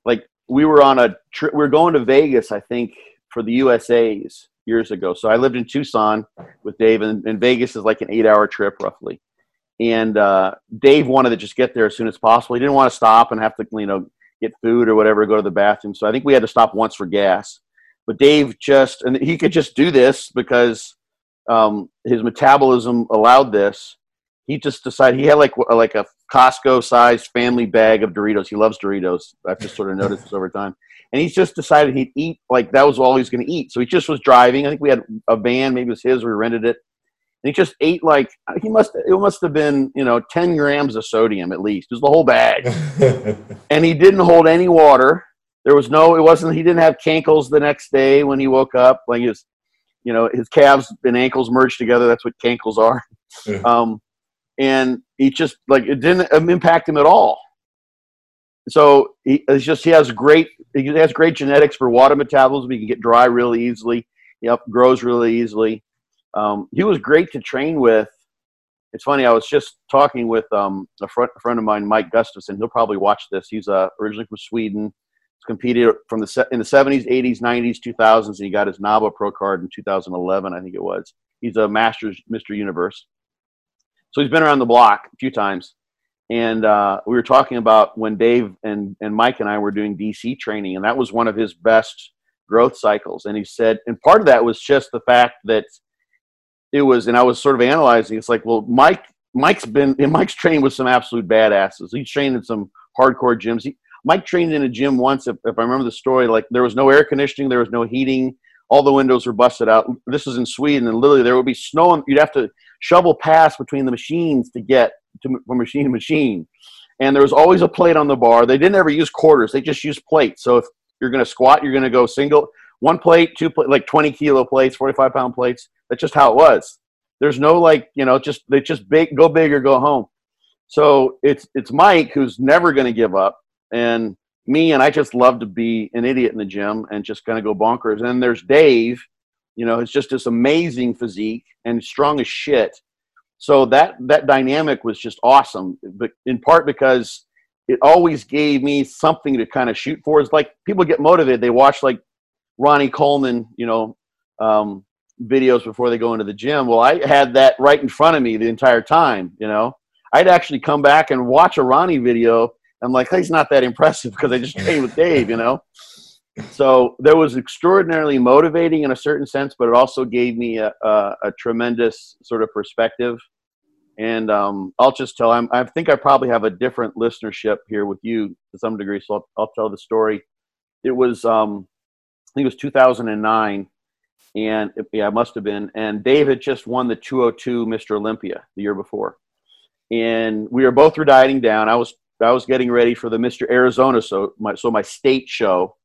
like we were on a trip. We were going to Vegas, I think, for the USA's years ago. So I lived in Tucson with Dave, and, and Vegas is like an eight-hour trip roughly. And uh, Dave wanted to just get there as soon as possible. He didn't want to stop and have to, you know, get food or whatever, go to the bathroom. So I think we had to stop once for gas. But Dave just, and he could just do this because um, his metabolism allowed this. He just decided he had like like a Costco sized family bag of Doritos. He loves Doritos. I've just sort of noticed this over time. And he's just decided he'd eat like that was all he was going to eat. So he just was driving. I think we had a van, maybe it was his. We rented it and he just ate like he must it must have been you know 10 grams of sodium at least it was the whole bag *laughs* and he didn't hold any water there was no it wasn't he didn't have cankles the next day when he woke up like his you know his calves and ankles merged together that's what cankles are um, and he just like it didn't impact him at all so he it's just he has great he has great genetics for water metabolism he can get dry really easily yep grows really easily um, he was great to train with. It's funny. I was just talking with um, a, friend, a, friend, of mine, Mike Gustafson. He'll probably watch this. He's uh, originally from Sweden. He's competed from the in the 70s, 80s, 90s, 2000s, and he got his NABBA Pro card in 2011, I think it was. He's a Masters Mr. Universe. So he's been around the block a few times. And uh, we were talking about when Dave and, and Mike and I were doing DC training, and that was one of his best growth cycles. And he said, and part of that was just the fact that it was, and I was sort of analyzing. It's like, well, Mike, Mike's been, and Mike's trained with some absolute badasses. He's trained in some hardcore gyms. He, Mike trained in a gym once, if, if I remember the story. Like there was no air conditioning, there was no heating, all the windows were busted out. This was in Sweden, and literally there would be snow. And you'd have to shovel past between the machines to get to, from machine to machine. And there was always a plate on the bar. They didn't ever use quarters; they just used plates. So if you're going to squat, you're going to go single, one plate, two plate, like 20 kilo plates, 45 pound plates. That's just how it was. There's no like, you know, just they just big, go big or go home. So it's it's Mike who's never going to give up, and me, and I just love to be an idiot in the gym and just kind of go bonkers. And then there's Dave, you know, it's just this amazing physique and strong as shit. So that that dynamic was just awesome, but in part because it always gave me something to kind of shoot for. It's like people get motivated; they watch like Ronnie Coleman, you know, um, videos before they go into the gym. Well, I had that right in front of me the entire time. You know, I'd actually come back and watch a Ronnie video. I'm like, he's not that impressive because I just trained with Dave. You know, *laughs* so there was extraordinarily motivating in a certain sense, but it also gave me a, a, a tremendous sort of perspective. And um, I'll just tell. I'm, I think I probably have a different listenership here with you to some degree, so I'll, I'll tell the story. It was, um, I think it was 2009 and yeah, it must have been. And Dave had just won the 202 Mr. Olympia the year before, and we were both dieting down. I was I was getting ready for the Mr. Arizona, so my so my state show,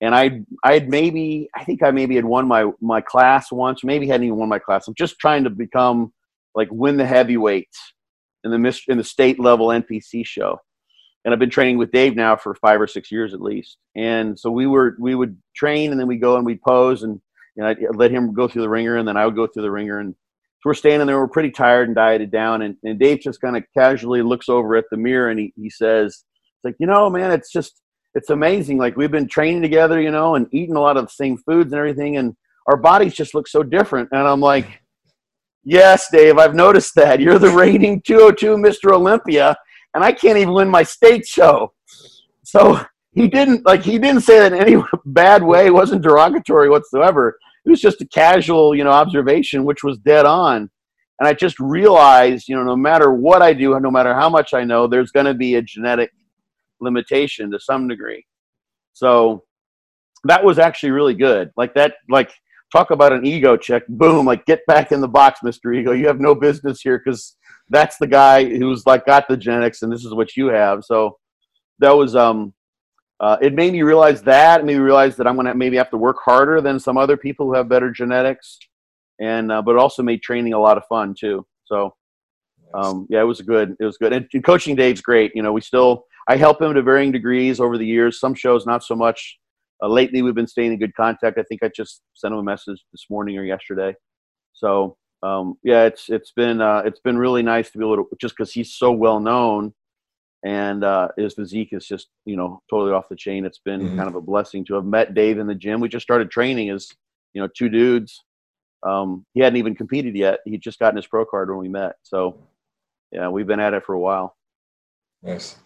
and I I had maybe I think I maybe had won my my class once, maybe hadn't even won my class. I'm just trying to become like win the heavyweights in the in the state level NPC show. And I've been training with Dave now for five or six years at least. And so we were we would train and then we go and we pose and and I'd let him go through the ringer, and then I would go through the ringer. And so we're standing there, we're pretty tired and dieted down, and, and Dave just kind of casually looks over at the mirror and he, he says, "It's like you know, man, it's just it's amazing. Like we've been training together, you know, and eating a lot of the same foods and everything, and our bodies just look so different." And I'm like. Yes, Dave, I've noticed that. You're the reigning 202 Mr. Olympia, and I can't even win my state show. So he didn't like he didn't say that in any *laughs* bad way. It wasn't derogatory whatsoever. It was just a casual, you know, observation, which was dead on. And I just realized, you know, no matter what I do, no matter how much I know, there's going to be a genetic limitation to some degree. So that was actually really good. Like that, like talk about an ego check. Boom, like get back in the box, Mr. Ego. You have no business here because that's the guy who's like got the genetics and this is what you have. So that was um uh, it made me realize that. Made me realize that I'm gonna maybe have to work harder than some other people who have better genetics, and uh, but it also made training a lot of fun too. So um, yeah, it was good. It was good. And, and coaching Dave's great. You know, we still I help him to varying degrees over the years. Some shows not so much. Uh, lately, we've been staying in good contact. I think I just sent him a message this morning or yesterday. So um, yeah, it's it's been uh, it's been really nice to be able to just because he's so well known and uh, his physique is just you know totally off the chain. It's been mm-hmm. kind of a blessing to have met Dave in the gym. We just started training as you know two dudes. Um, he hadn't even competed yet. He'd just gotten his pro card when we met. So yeah, we've been at it for a while. Nice.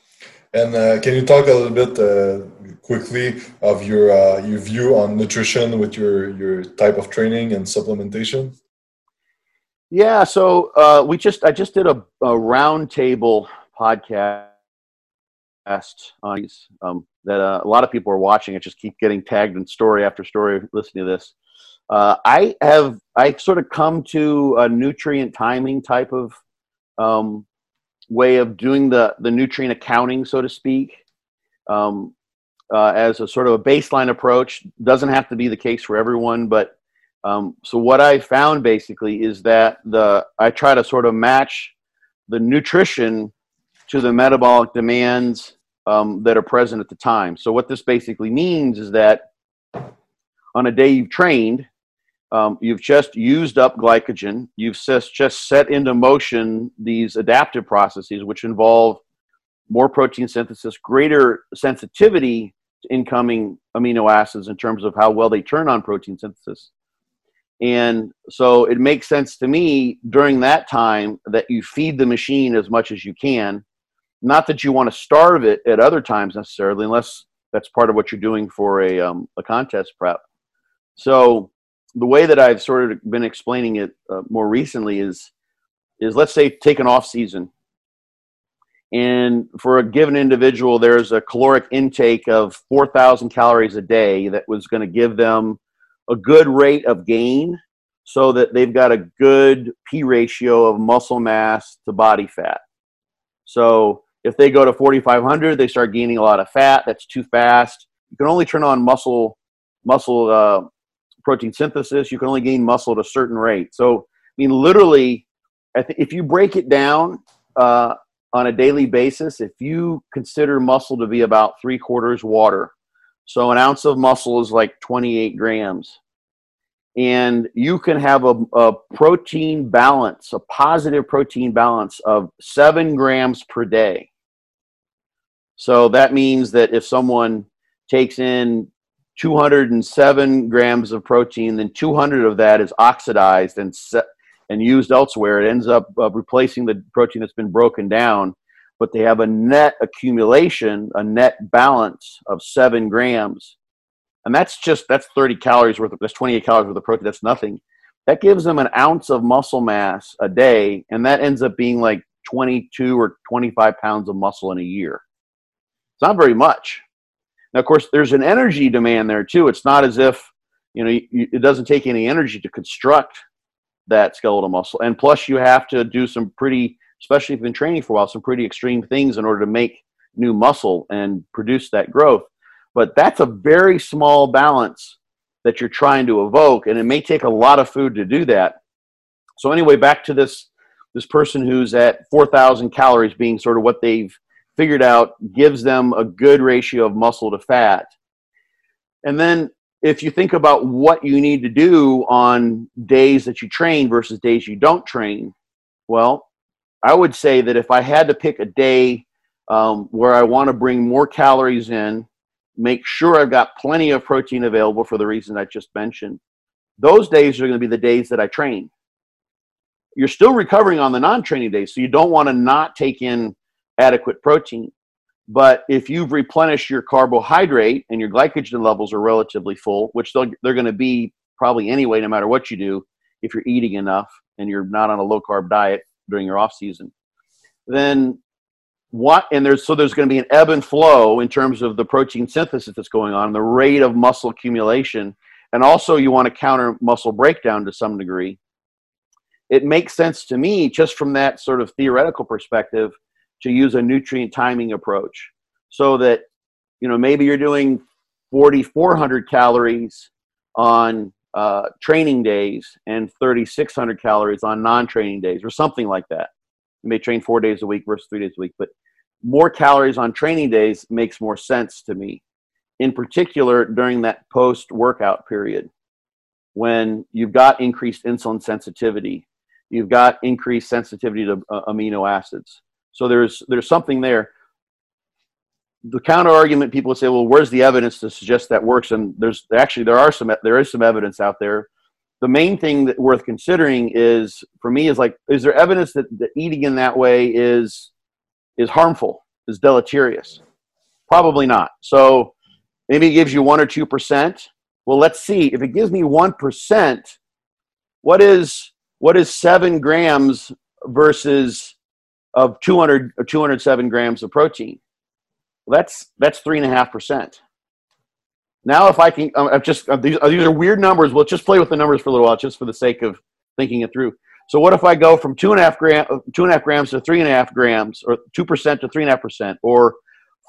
And uh, can you talk a little bit uh, quickly of your uh, your view on nutrition with your your type of training and supplementation? Yeah, so uh, we just I just did a, a roundtable podcast um, that uh, a lot of people are watching. It just keep getting tagged in story after story listening to this. Uh, I have I sort of come to a nutrient timing type of um, way of doing the the nutrient accounting, so to speak, um, uh, as a sort of a baseline approach. Doesn't have to be the case for everyone, but um, so what I found basically is that the I try to sort of match the nutrition to the metabolic demands um, that are present at the time. So what this basically means is that on a day you've trained, um, you've just used up glycogen. You've just, just set into motion these adaptive processes, which involve more protein synthesis, greater sensitivity to incoming amino acids in terms of how well they turn on protein synthesis. And so it makes sense to me during that time that you feed the machine as much as you can not that you want to starve it at other times necessarily, unless that's part of what you're doing for a, um, a contest prep. So the way that I've sort of been explaining it uh, more recently is, is let's say take an off season. And for a given individual, there's a caloric intake of 4,000 calories a day that was going to give them a good rate of gain so that they've got a good P ratio of muscle mass to body fat. So if they go to 4,500, they start gaining a lot of fat. That's too fast. You can only turn on muscle muscle uh, protein synthesis. You can only gain muscle at a certain rate. So, I mean, literally, if you break it down uh, on a daily basis, if you consider muscle to be about three quarters water, so an ounce of muscle is like 28 grams and you can have a, a, protein balance, a positive protein balance of seven grams per day. So that means that if someone takes in 207 grams of protein, then 200 of that is oxidized and and used elsewhere. It ends up uh, replacing the protein that's been broken down, but they have a net accumulation, a net balance of seven grams. And that's just that's 30 calories worth of that's 28 calories worth of protein. That's nothing. That gives them an ounce of muscle mass a day and that ends up being like 22 or 25 pounds of muscle in a year it's not very much. Now of course there's an energy demand there too. It's not as if you know you, it doesn't take any energy to construct that skeletal muscle. And plus you have to do some pretty especially if you've been training for a while some pretty extreme things in order to make new muscle and produce that growth. But that's a very small balance that you're trying to evoke, and it may take a lot of food to do that. So anyway, back to this this person who's at 4,000 calories being sort of what they've figured out gives them a good ratio of muscle to fat. And then if you think about what you need to do on days that you train versus days you don't train, well, I would say that if I had to pick a day um, where I want to bring more calories in make sure I've got plenty of protein available for the reason I just mentioned. Those days are going to be the days that I train. You're still recovering on the non training days, so you don't want to not take in adequate protein. But if you've replenished your carbohydrate and your glycogen levels are relatively full, which they're, they're going to be probably anyway, no matter what you do, if you're eating enough and you're not on a low carb diet during your off season, then what and there's so there's going to be an ebb and flow in terms of the protein synthesis that's going on, the rate of muscle accumulation, and also you want to counter muscle breakdown to some degree. It makes sense to me just from that sort of theoretical perspective to use a nutrient timing approach so that you know maybe you're doing 4400 calories on uh, training days and 3600 calories on non-training days or something like that. You may train four days a week versus three days a week but more calories on training days makes more sense to me in particular during that post workout period when you've got increased insulin sensitivity. You've got increased sensitivity to uh, amino acids so there's there's something there. The counter argument people would say well where's the evidence to suggest that works? And there's actually there are some there is some evidence out there. The main thing that worth considering is for me is like is there evidence that, that eating in that way is is harmful is deleterious? Probably not. So maybe it gives you one or two percent. Well let's see. If it gives me one percent what is what is seven grams versus of 200 or 207 grams of protein well, that's that's three and a half percent now if i can um, i'm just uh, these, uh, these are weird numbers we'll just play with the numbers for a little while just for the sake of thinking it through so what if I go from two and a half gram, uh, two and a half grams to three and a half grams, or two percent to three and a half percent, or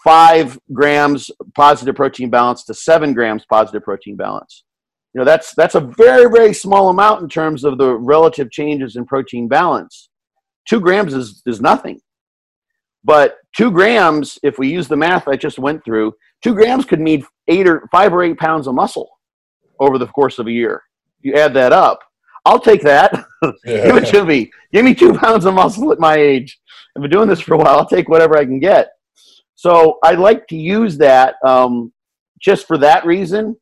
five grams positive protein balance to seven grams positive protein balance? You know, that's that's a very very small amount in terms of the relative changes in protein balance. Two grams is is nothing, but two grams, if we use the math I just went through, two grams could mean eight or five or eight pounds of muscle over the course of a year. You add that up, I'll take that. *laughs* Yeah. Give it to me. Give me two pounds of muscle at my age. I've been doing this for a while. I'll take whatever I can get. So I like to use that um, just for that reason.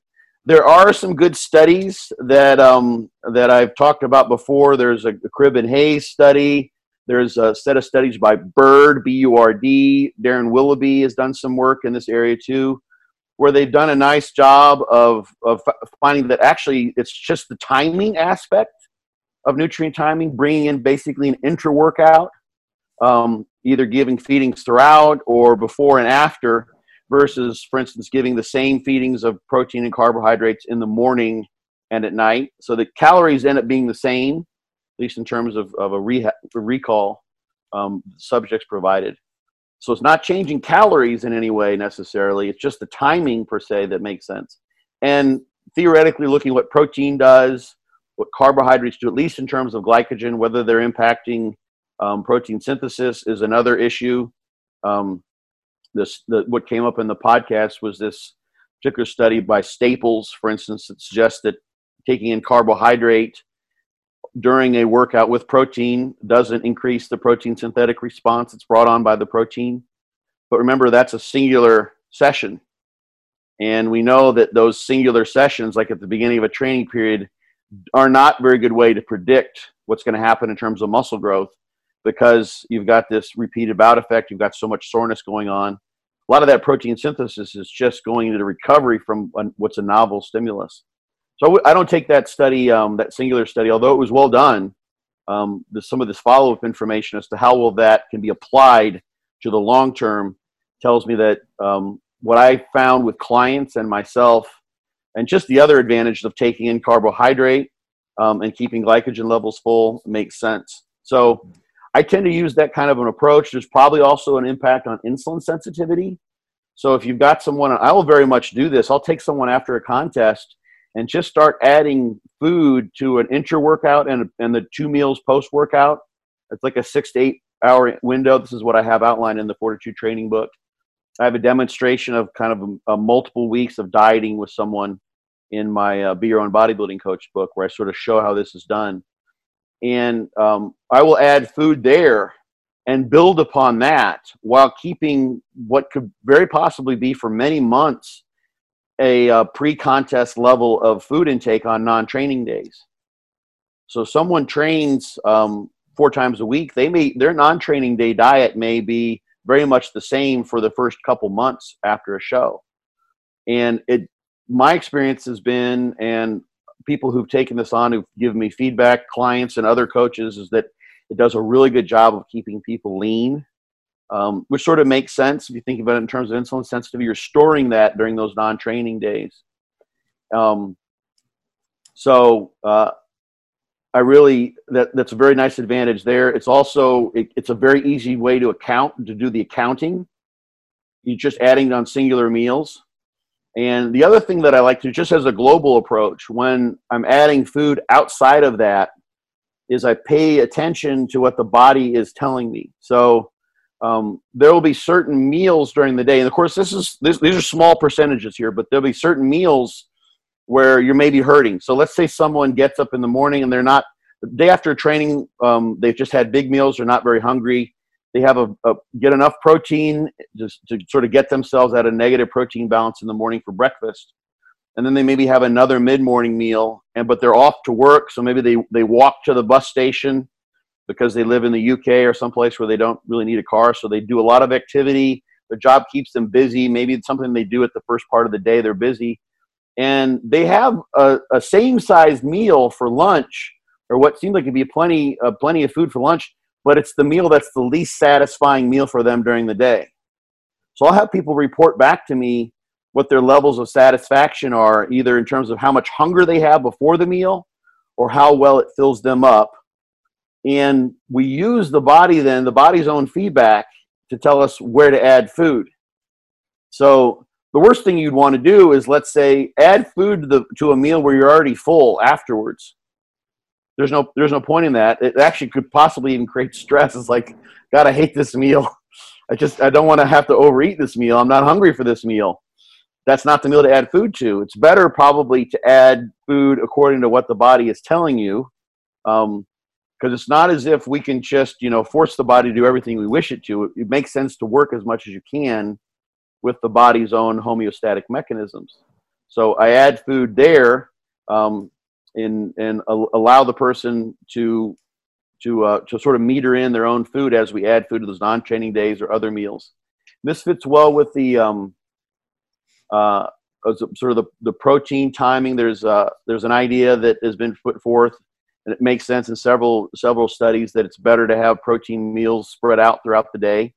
There are some good studies that um, that I've talked about before. There's a, a Cribb and Hayes study. There's a set of studies by Bird, B-U-R-D. Darren Willoughby has done some work in this area too where they've done a nice job of, of finding that actually it's just the timing aspect of nutrient timing, bringing in basically an intra workout, um, either giving feedings throughout or before and after, versus, for instance, giving the same feedings of protein and carbohydrates in the morning and at night. So the calories end up being the same, least in terms of, of a, reha- a recall um, subjects provided. So it's not changing calories in any way necessarily. It's just the timing per se that makes sense. And theoretically, looking what protein does, what carbohydrates do, at least in terms of glycogen, whether they're impacting um, protein synthesis is another issue. Um, this the, what came up in the podcast was this particular study by Staples, for instance, that suggests that taking in carbohydrate during a workout with protein doesn't increase the protein synthetic response that's brought on by the protein. But remember, that's a singular session. And we know that those singular sessions, like at the beginning of a training period, are not very good way to predict what's going to happen in terms of muscle growth because you've got this repeated bout effect, you've got so much soreness going on. A lot of that protein synthesis is just going into recovery from what's a novel stimulus. So I don't take that study, um, that singular study, although it was well done. Um, some of this follow-up information as to how well that can be applied to the long term tells me that um, what I found with clients and myself, and just the other advantage of taking in carbohydrate um, and keeping glycogen levels full makes sense. So I tend to use that kind of an approach. There's probably also an impact on insulin sensitivity. So if you've got someone, I will very much do this. I'll take someone after a contest and just start adding food to an intra workout and, and the two meals post workout. It's like a six to eight hour window. This is what I have outlined in the Fortitude training book. I have a demonstration of kind of a, a multiple weeks of dieting with someone in my uh, Be Your Own Bodybuilding Coach book, where I sort of show how this is done. And um, I will add food there and build upon that while keeping what could very possibly be for many months a uh, pre-contest level of food intake on non-training days. So someone trains um, four times a week. They may their non-training day diet may be very much the same for the first couple months after a show. And it, my experience has been, and people who've taken this on who've given me feedback, clients and other coaches, is that it does a really good job of keeping people lean, um, which sort of makes sense if you think about it in terms of insulin sensitivity. You're storing that during those non-training days. Um, so uh, I really that that's a very nice advantage there. It's also it, it's a very easy way to account to do the accounting. You're just adding on singular meals. And the other thing that I like to just as a global approach when I'm adding food outside of that is I pay attention to what the body is telling me. So um, there will be certain meals during the day, and of course this is this, these are small percentages here, but there'll be certain meals where you're maybe hurting. So let's say someone gets up in the morning and they're not the day after training, um, they've just had big meals, they're not very hungry. They have a, a get enough protein just to sort of get themselves at a negative protein balance in the morning for breakfast, and then they maybe have another mid-morning meal. And but they're off to work, so maybe they they walk to the bus station because they live in the UK or someplace where they don't really need a car, so they do a lot of activity. Their job keeps them busy. Maybe it's something they do at the first part of the day. They're busy and they have a, a same sized meal for lunch or what seems like it'd be plenty uh, plenty of food for lunch but it's the meal that's the least satisfying meal for them during the day so i'll have people report back to me what their levels of satisfaction are either in terms of how much hunger they have before the meal or how well it fills them up and we use the body then the body's own feedback to tell us where to add food. So the worst thing you'd want to do is let's say add food to, the, to a meal where you're already full afterwards. There's no there's no point in that. It actually could possibly even create stress. It's like god i hate this meal. I just i don't want to have to overeat this meal. I'm not hungry for this meal. That's not the meal to add food to. It's better probably to add food according to what the body is telling you. Um, because it's not as if we can just you know force the body to do everything we wish it to it, it makes sense to work as much as you can with the body's own homeostatic mechanisms. So I add food there um, and, and allow the person to, to, uh, to sort of meter in their own food as we add food to those non training days or other meals. This fits well with the um, uh, sort of the, the protein timing. There's, uh, there's an idea that has been put forth and it makes sense in several several studies that it's better to have protein meals spread out throughout the day.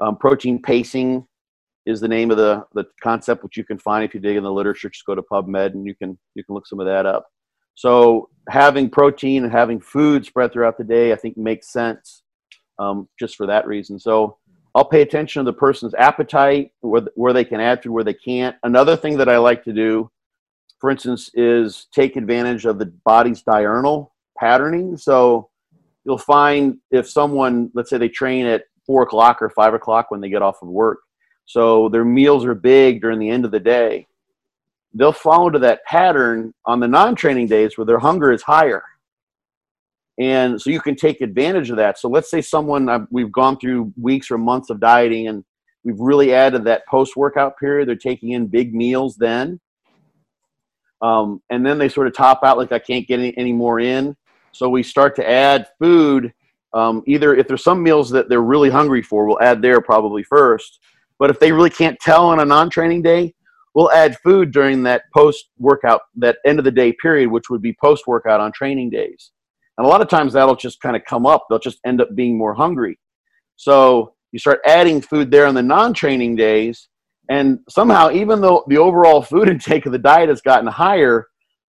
Um, protein pacing is the name of the, the concept, which you can find if you dig in the literature. Just go to PubMed and you can you can look some of that up. So having protein and having food spread throughout the day, I think makes sense um, just for that reason. So I'll pay attention to the person's appetite, where, where they can add to, where they can't. Another thing that I like to do, for instance, is take advantage of the body's diurnal patterning. So you'll find if someone, let's say they train at four o'clock or five o'clock when they get off of work, so their meals are big during the end of the day. They'll fall into that pattern on the non training days where their hunger is higher. And so you can take advantage of that. So let's say someone, we've gone through weeks or months of dieting and we've really added that post workout period. They're taking in big meals then. Um, and then they sort of top out like I can't get any, any more in. So we start to add food. Um, either if there's some meals that they're really hungry for, we'll add there probably first. But if they really can't tell on a non-training day, we'll add food during that post-workout, that end of the day period, which would be post-workout on training days. And a lot of times that'll just kind of come up. They'll just end up being more hungry. So you start adding food there on the non-training days, and somehow, even though the overall food *laughs* intake of the diet has gotten higher,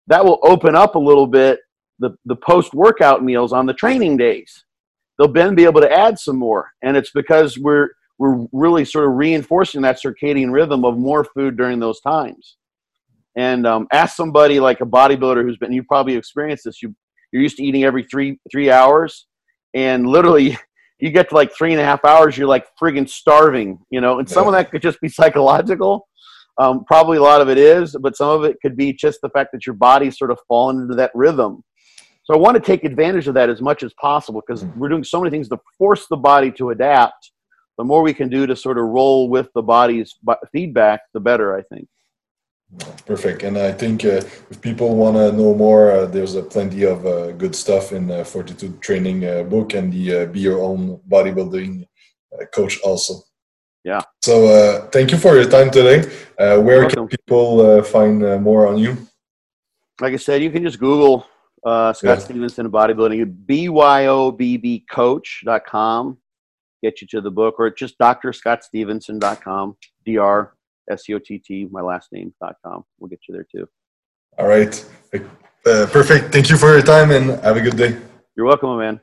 that will open up a little bit the, the post-workout meals on the training days. They'll then be able to add some more. And it's because we're we're really sort of reinforcing that circadian rhythm of more food during those times. And um, ask somebody like a bodybuilder who's been, you probably experienced this. You, you're used to eating every three three hours, and literally, you get to like three and a half hours, you're like friggin' starving, you know. And some of that could just be psychological. Um, probably a lot of it is, but some of it could be just the fact that your body's sort of fallen into that rhythm. So I want to take advantage of that as much as possible because mm. we're doing so many things to force the body to adapt the more we can do to sort of roll with the body's feedback, the better, I think. Perfect. And I think uh, if people want to know more, uh, there's uh, plenty of uh, good stuff in the Fortitude Training uh, book and the uh, Be Your Own Bodybuilding uh, coach also. Yeah. So uh, thank you for your time today. Uh, where can people uh, find uh, more on you? Like I said, you can just Google uh, Scott yeah. Stevenson bodybuilding, BYOBBcoach.com. Get you to the book, or just drscottstevenson.com, dr s c o t t my last name.com. We'll get you there too. All right. Uh, perfect. Thank you for your time and have a good day. You're welcome, man.